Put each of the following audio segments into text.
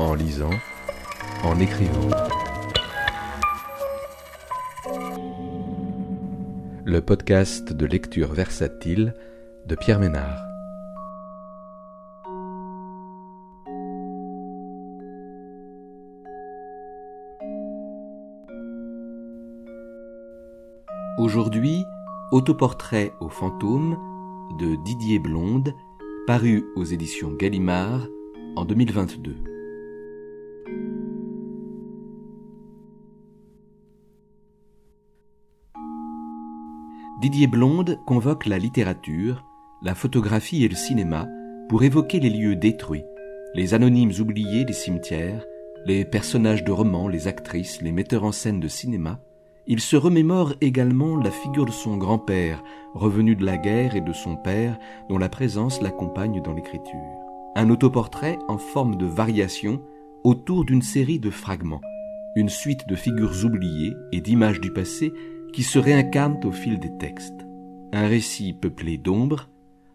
en lisant, en écrivant. Le podcast de lecture versatile de Pierre Ménard. Aujourd'hui, autoportrait au fantôme de Didier Blonde, paru aux éditions Gallimard en 2022. Didier Blonde convoque la littérature, la photographie et le cinéma pour évoquer les lieux détruits, les anonymes oubliés des cimetières, les personnages de romans, les actrices, les metteurs en scène de cinéma, il se remémore également la figure de son grand-père, revenu de la guerre, et de son père, dont la présence l'accompagne dans l'écriture. Un autoportrait en forme de variation autour d'une série de fragments, une suite de figures oubliées et d'images du passé qui se réincarnent au fil des textes. Un récit peuplé d'ombres,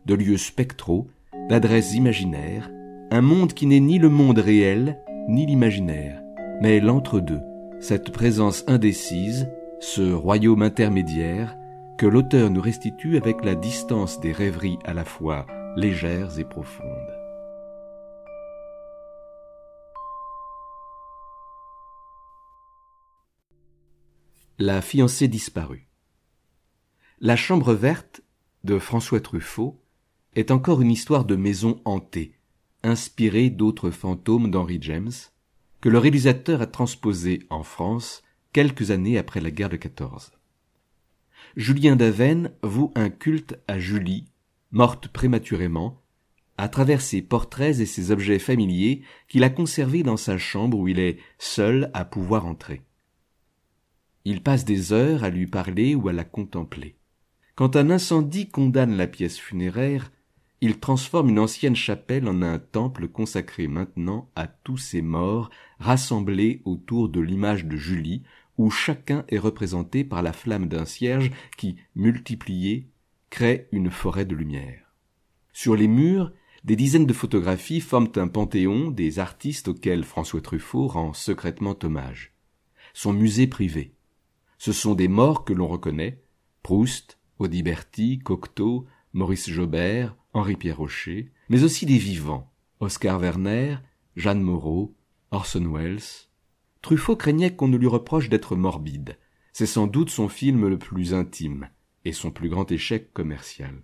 de lieux spectraux, d'adresses imaginaires, un monde qui n'est ni le monde réel, ni l'imaginaire, mais l'entre-deux, cette présence indécise, ce royaume intermédiaire que l'auteur nous restitue avec la distance des rêveries à la fois légères et profondes. La fiancée disparue. La chambre verte de François Truffaut est encore une histoire de maison hantée, inspirée d'autres fantômes d'Henry James, que le réalisateur a transposé en France quelques années après la guerre de 14. Julien Daven voue un culte à Julie, morte prématurément, à travers ses portraits et ses objets familiers qu'il a conservés dans sa chambre où il est seul à pouvoir entrer. Il passe des heures à lui parler ou à la contempler. Quand un incendie condamne la pièce funéraire, il transforme une ancienne chapelle en un temple consacré maintenant à tous ces morts rassemblés autour de l'image de Julie où chacun est représenté par la flamme d'un cierge qui, multiplié, crée une forêt de lumière. Sur les murs, des dizaines de photographies forment un panthéon des artistes auxquels François Truffaut rend secrètement hommage. Son musée privé. Ce sont des morts que l'on reconnaît, Proust, Audiberti, Cocteau, Maurice Jobert, Henri-Pierre Rocher, mais aussi des vivants, Oscar Werner, Jeanne Moreau, Orson Welles, Truffaut craignait qu'on ne lui reproche d'être morbide. C'est sans doute son film le plus intime et son plus grand échec commercial.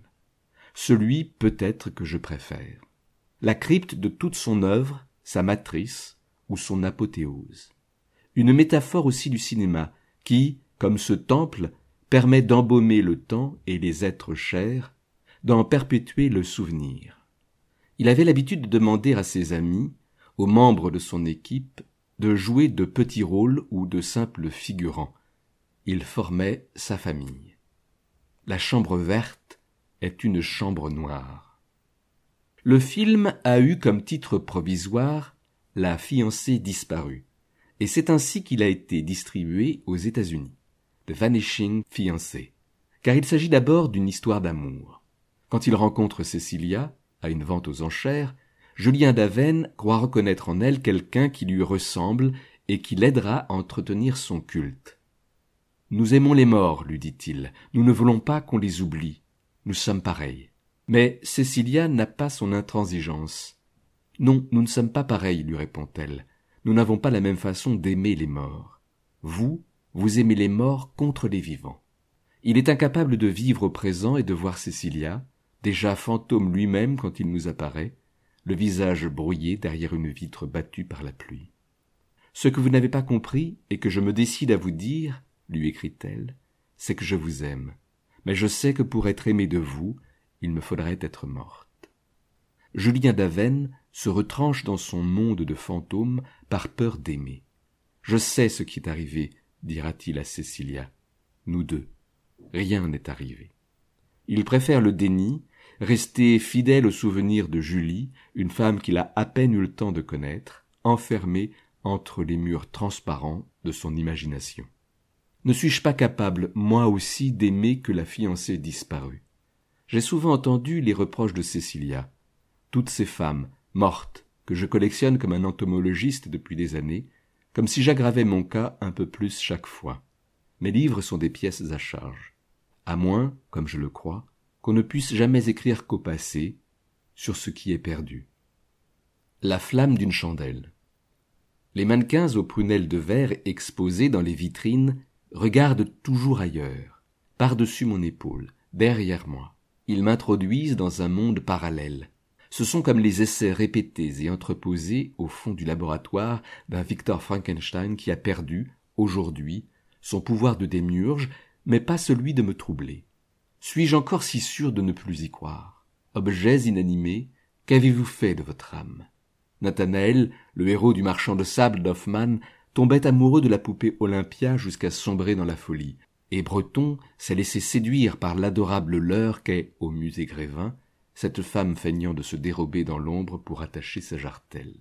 Celui peut-être que je préfère. La crypte de toute son œuvre, sa matrice ou son apothéose. Une métaphore aussi du cinéma qui, comme ce temple, permet d'embaumer le temps et les êtres chers, d'en perpétuer le souvenir. Il avait l'habitude de demander à ses amis, aux membres de son équipe, de jouer de petits rôles ou de simples figurants. Il formait sa famille. La chambre verte est une chambre noire. Le film a eu comme titre provisoire La fiancée disparue, et c'est ainsi qu'il a été distribué aux États-Unis. The Vanishing Fiancé, car il s'agit d'abord d'une histoire d'amour. Quand il rencontre Cecilia, à une vente aux enchères, Julien Daven croit reconnaître en elle quelqu'un qui lui ressemble et qui l'aidera à entretenir son culte. Nous aimons les morts, lui dit-il, nous ne voulons pas qu'on les oublie. Nous sommes pareils. Mais Cécilia n'a pas son intransigeance. Non, nous ne sommes pas pareils, lui répond-elle. Nous n'avons pas la même façon d'aimer les morts. Vous, vous aimez les morts contre les vivants. Il est incapable de vivre au présent et de voir Cécilia, déjà fantôme lui-même quand il nous apparaît, le visage brouillé derrière une vitre battue par la pluie. Ce que vous n'avez pas compris et que je me décide à vous dire, lui écrit-elle, c'est que je vous aime. Mais je sais que pour être aimé de vous, il me faudrait être morte. Julien Daven se retranche dans son monde de fantômes par peur d'aimer. Je sais ce qui est arrivé, dira-t-il à Cécilia. Nous deux. Rien n'est arrivé. Il préfère le déni Rester fidèle au souvenir de Julie, une femme qu'il a à peine eu le temps de connaître, enfermée entre les murs transparents de son imagination. Ne suis-je pas capable, moi aussi, d'aimer que la fiancée disparue? J'ai souvent entendu les reproches de Cécilia. Toutes ces femmes, mortes, que je collectionne comme un entomologiste depuis des années, comme si j'aggravais mon cas un peu plus chaque fois. Mes livres sont des pièces à charge. À moins, comme je le crois, qu'on ne puisse jamais écrire qu'au passé, sur ce qui est perdu. La flamme d'une chandelle. Les mannequins aux prunelles de verre exposés dans les vitrines regardent toujours ailleurs, par-dessus mon épaule, derrière moi. Ils m'introduisent dans un monde parallèle. Ce sont comme les essais répétés et entreposés au fond du laboratoire d'un Victor Frankenstein qui a perdu, aujourd'hui, son pouvoir de démiurge, mais pas celui de me troubler. Suis-je encore si sûr de ne plus y croire? Objets inanimés, qu'avez-vous fait de votre âme? Nathanaël, le héros du marchand de sable d'Hoffmann, tombait amoureux de la poupée Olympia jusqu'à sombrer dans la folie, et Breton s'est laissé séduire par l'adorable leurre qu'est, au musée Grévin, cette femme feignant de se dérober dans l'ombre pour attacher sa jartelle.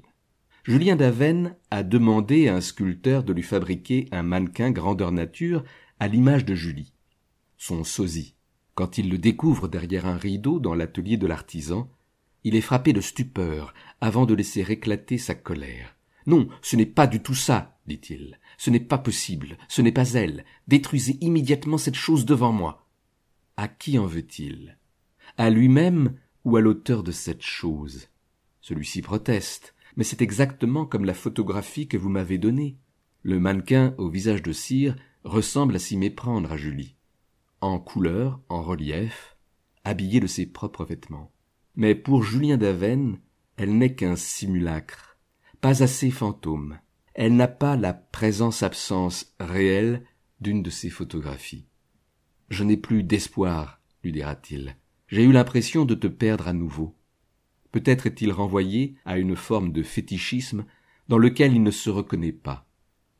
Julien Daven a demandé à un sculpteur de lui fabriquer un mannequin grandeur nature à l'image de Julie, son sosie. Quand il le découvre derrière un rideau dans l'atelier de l'artisan, il est frappé de stupeur avant de laisser éclater sa colère. Non, ce n'est pas du tout ça, dit-il. Ce n'est pas possible, ce n'est pas elle. Détruisez immédiatement cette chose devant moi. À qui en veut-il? À lui-même ou à l'auteur de cette chose Celui-ci proteste, mais c'est exactement comme la photographie que vous m'avez donnée. Le mannequin au visage de cire ressemble à s'y méprendre à Julie. En couleur, en relief, habillée de ses propres vêtements. Mais pour Julien Daven, elle n'est qu'un simulacre, pas assez fantôme. Elle n'a pas la présence-absence réelle d'une de ses photographies. Je n'ai plus d'espoir, lui dira-t-il. J'ai eu l'impression de te perdre à nouveau. Peut-être est-il renvoyé à une forme de fétichisme dans lequel il ne se reconnaît pas.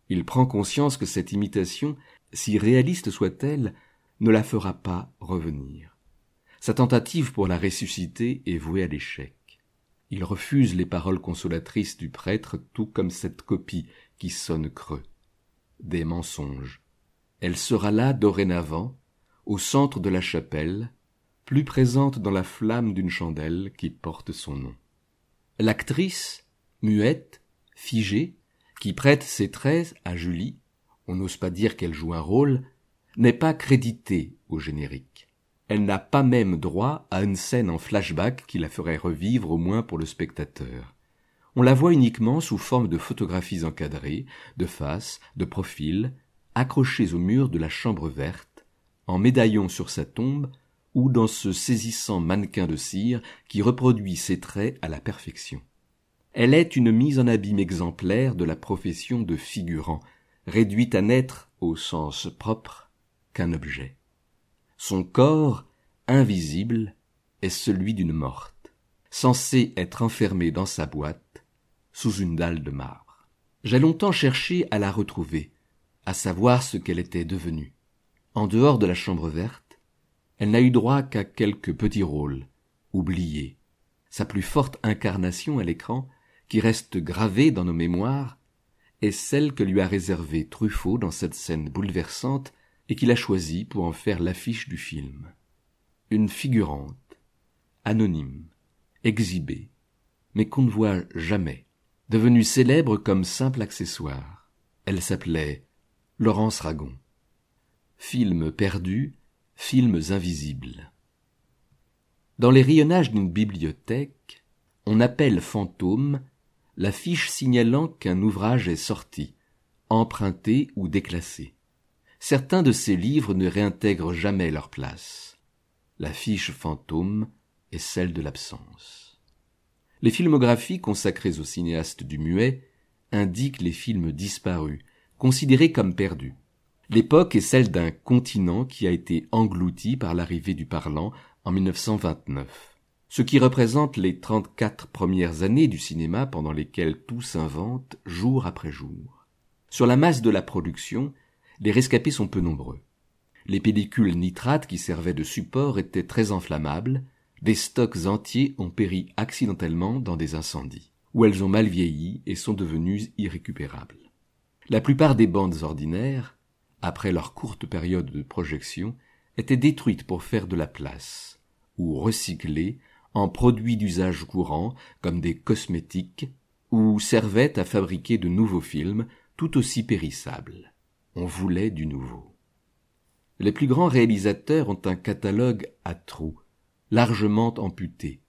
Il prend conscience que cette imitation, si réaliste soit-elle, ne la fera pas revenir. Sa tentative pour la ressusciter est vouée à l'échec. Il refuse les paroles consolatrices du prêtre tout comme cette copie qui sonne creux. Des mensonges. Elle sera là dorénavant, au centre de la chapelle, plus présente dans la flamme d'une chandelle qui porte son nom. L'actrice, muette, figée, qui prête ses traits à Julie, on n'ose pas dire qu'elle joue un rôle, n'est pas créditée au générique. Elle n'a pas même droit à une scène en flashback qui la ferait revivre au moins pour le spectateur. On la voit uniquement sous forme de photographies encadrées, de face, de profil, accrochées au mur de la chambre verte, en médaillon sur sa tombe ou dans ce saisissant mannequin de cire qui reproduit ses traits à la perfection. Elle est une mise en abîme exemplaire de la profession de figurant, réduite à n'être, au sens propre, qu'un objet. Son corps, invisible, est celui d'une morte, censée être enfermée dans sa boîte, sous une dalle de marbre. J'ai longtemps cherché à la retrouver, à savoir ce qu'elle était devenue. En dehors de la chambre verte, elle n'a eu droit qu'à quelques petits rôles, oubliés. Sa plus forte incarnation à l'écran, qui reste gravée dans nos mémoires, est celle que lui a réservée Truffaut dans cette scène bouleversante et qu'il a choisi pour en faire l'affiche du film. Une figurante, anonyme, exhibée, mais qu'on ne voit jamais, devenue célèbre comme simple accessoire. Elle s'appelait Laurence Ragon. Films perdus, films invisibles. Dans les rayonnages d'une bibliothèque, on appelle fantôme l'affiche signalant qu'un ouvrage est sorti, emprunté ou déclassé certains de ces livres ne réintègrent jamais leur place. La fiche fantôme est celle de l'absence. Les filmographies consacrées aux cinéastes du muet indiquent les films disparus, considérés comme perdus. L'époque est celle d'un continent qui a été englouti par l'arrivée du parlant en 1929, ce qui représente les trente-quatre premières années du cinéma pendant lesquelles tout s'invente jour après jour. Sur la masse de la production, les rescapés sont peu nombreux. Les pellicules nitrates qui servaient de support étaient très inflammables, des stocks entiers ont péri accidentellement dans des incendies, où elles ont mal vieilli et sont devenues irrécupérables. La plupart des bandes ordinaires, après leur courte période de projection, étaient détruites pour faire de la place, ou recyclées en produits d'usage courant comme des cosmétiques ou servaient à fabriquer de nouveaux films tout aussi périssables. On voulait du nouveau. Les plus grands réalisateurs ont un catalogue à trous, largement amputé,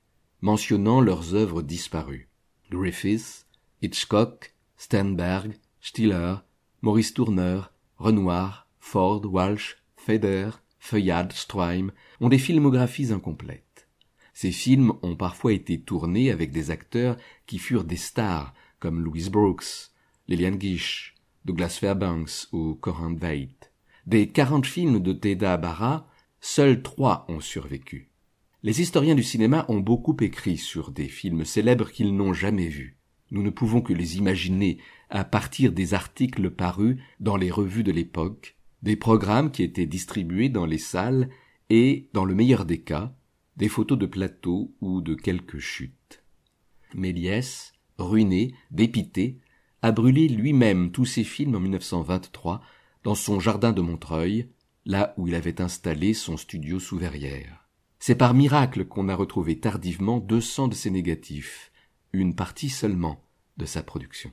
mentionnant leurs œuvres disparues. Griffith, Hitchcock, Sternberg, Stiller, Maurice Tourneur, Renoir, Ford, Walsh, Feder, Feuillade, Stroheim ont des filmographies incomplètes. Ces films ont parfois été tournés avec des acteurs qui furent des stars, comme Louis Brooks, Lillian Gish, Douglas Fairbanks ou Corinne Veidt. Des quarante films de Teda Barra, seuls trois ont survécu. Les historiens du cinéma ont beaucoup écrit sur des films célèbres qu'ils n'ont jamais vus. Nous ne pouvons que les imaginer à partir des articles parus dans les revues de l'époque, des programmes qui étaient distribués dans les salles et, dans le meilleur des cas, des photos de plateaux ou de quelques chutes. Méliès, ruiné, dépité, a brûlé lui-même tous ses films en 1923 dans son jardin de Montreuil, là où il avait installé son studio sous verrière. C'est par miracle qu'on a retrouvé tardivement deux cents de ses négatifs, une partie seulement de sa production.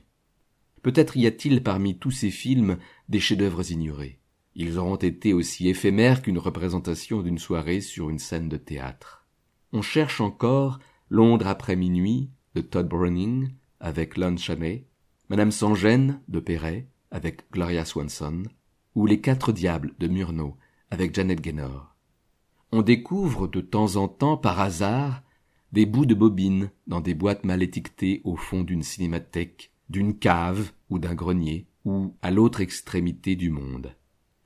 Peut-être y a-t-il parmi tous ces films des chefs-d'œuvre ignorés. Ils auront été aussi éphémères qu'une représentation d'une soirée sur une scène de théâtre. On cherche encore Londres après minuit de Todd Browning avec Lon Chaney, Madame sans gêne de Perret avec Gloria Swanson, ou Les Quatre Diables de Murnau avec Janet Gaynor. On découvre de temps en temps par hasard des bouts de bobines dans des boîtes mal étiquetées au fond d'une cinémathèque, d'une cave ou d'un grenier, ou à l'autre extrémité du monde.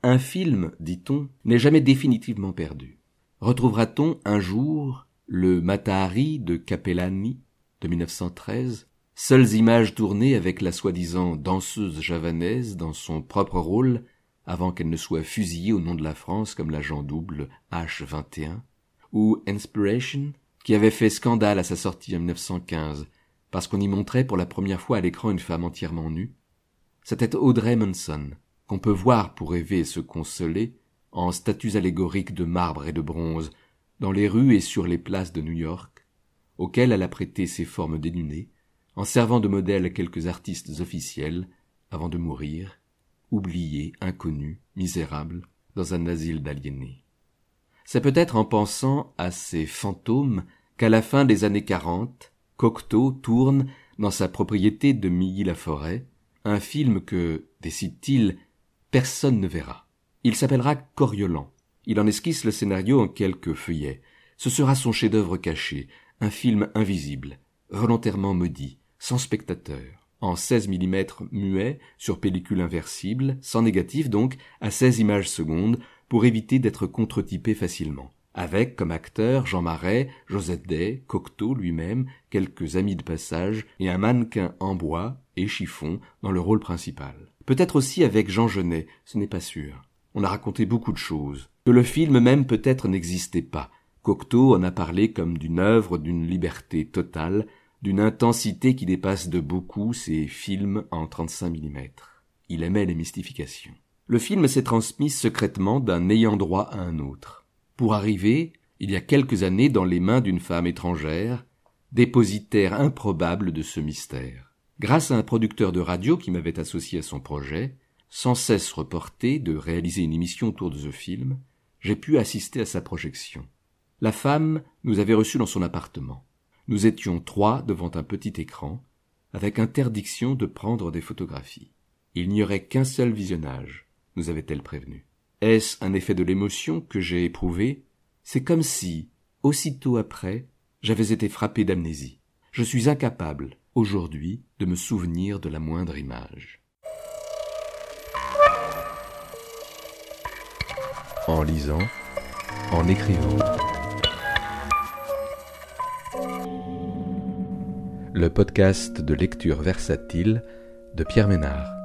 Un film, dit-on, n'est jamais définitivement perdu. Retrouvera-t-on un jour le Matahari de Capellani de 1913, seules images tournées avec la soi-disant danseuse javanaise dans son propre rôle avant qu'elle ne soit fusillée au nom de la France comme l'agent double H21, ou Inspiration, qui avait fait scandale à sa sortie en 1915 parce qu'on y montrait pour la première fois à l'écran une femme entièrement nue. C'était Audrey Munson, qu'on peut voir pour rêver et se consoler, en statues allégoriques de marbre et de bronze, dans les rues et sur les places de New York, auxquelles elle a prêté ses formes dénudées, en servant de modèle quelques artistes officiels, avant de mourir, oublié, inconnu, misérable, dans un asile d'aliénés. C'est peut-être en pensant à ces fantômes qu'à la fin des années quarante, Cocteau tourne, dans sa propriété de Milly-la-Forêt, un film que, décide-t-il, personne ne verra. Il s'appellera Coriolan. Il en esquisse le scénario en quelques feuillets. Ce sera son chef-d'œuvre caché, un film invisible, volontairement maudit, sans spectateur en 16 mm muet sur pellicule inversible, sans négatif donc, à 16 images secondes, pour éviter d'être contre-typé facilement. Avec comme acteurs Jean Marais, Josette Day, Cocteau lui-même, quelques amis de passage et un mannequin en bois et chiffon dans le rôle principal. Peut-être aussi avec Jean Genet, ce n'est pas sûr. On a raconté beaucoup de choses. Que le film même peut-être n'existait pas. Cocteau en a parlé comme d'une œuvre d'une liberté totale, d'une intensité qui dépasse de beaucoup ses films en 35 mm. Il aimait les mystifications. Le film s'est transmis secrètement d'un ayant droit à un autre, pour arriver, il y a quelques années, dans les mains d'une femme étrangère, dépositaire improbable de ce mystère. Grâce à un producteur de radio qui m'avait associé à son projet, sans cesse reporté de réaliser une émission autour de ce film, j'ai pu assister à sa projection. La femme nous avait reçus dans son appartement. Nous étions trois devant un petit écran, avec interdiction de prendre des photographies. Il n'y aurait qu'un seul visionnage, nous avait-elle prévenu. Est-ce un effet de l'émotion que j'ai éprouvé? C'est comme si, aussitôt après, j'avais été frappé d'amnésie. Je suis incapable, aujourd'hui, de me souvenir de la moindre image. En lisant, en écrivant. le podcast de lecture versatile de Pierre Ménard.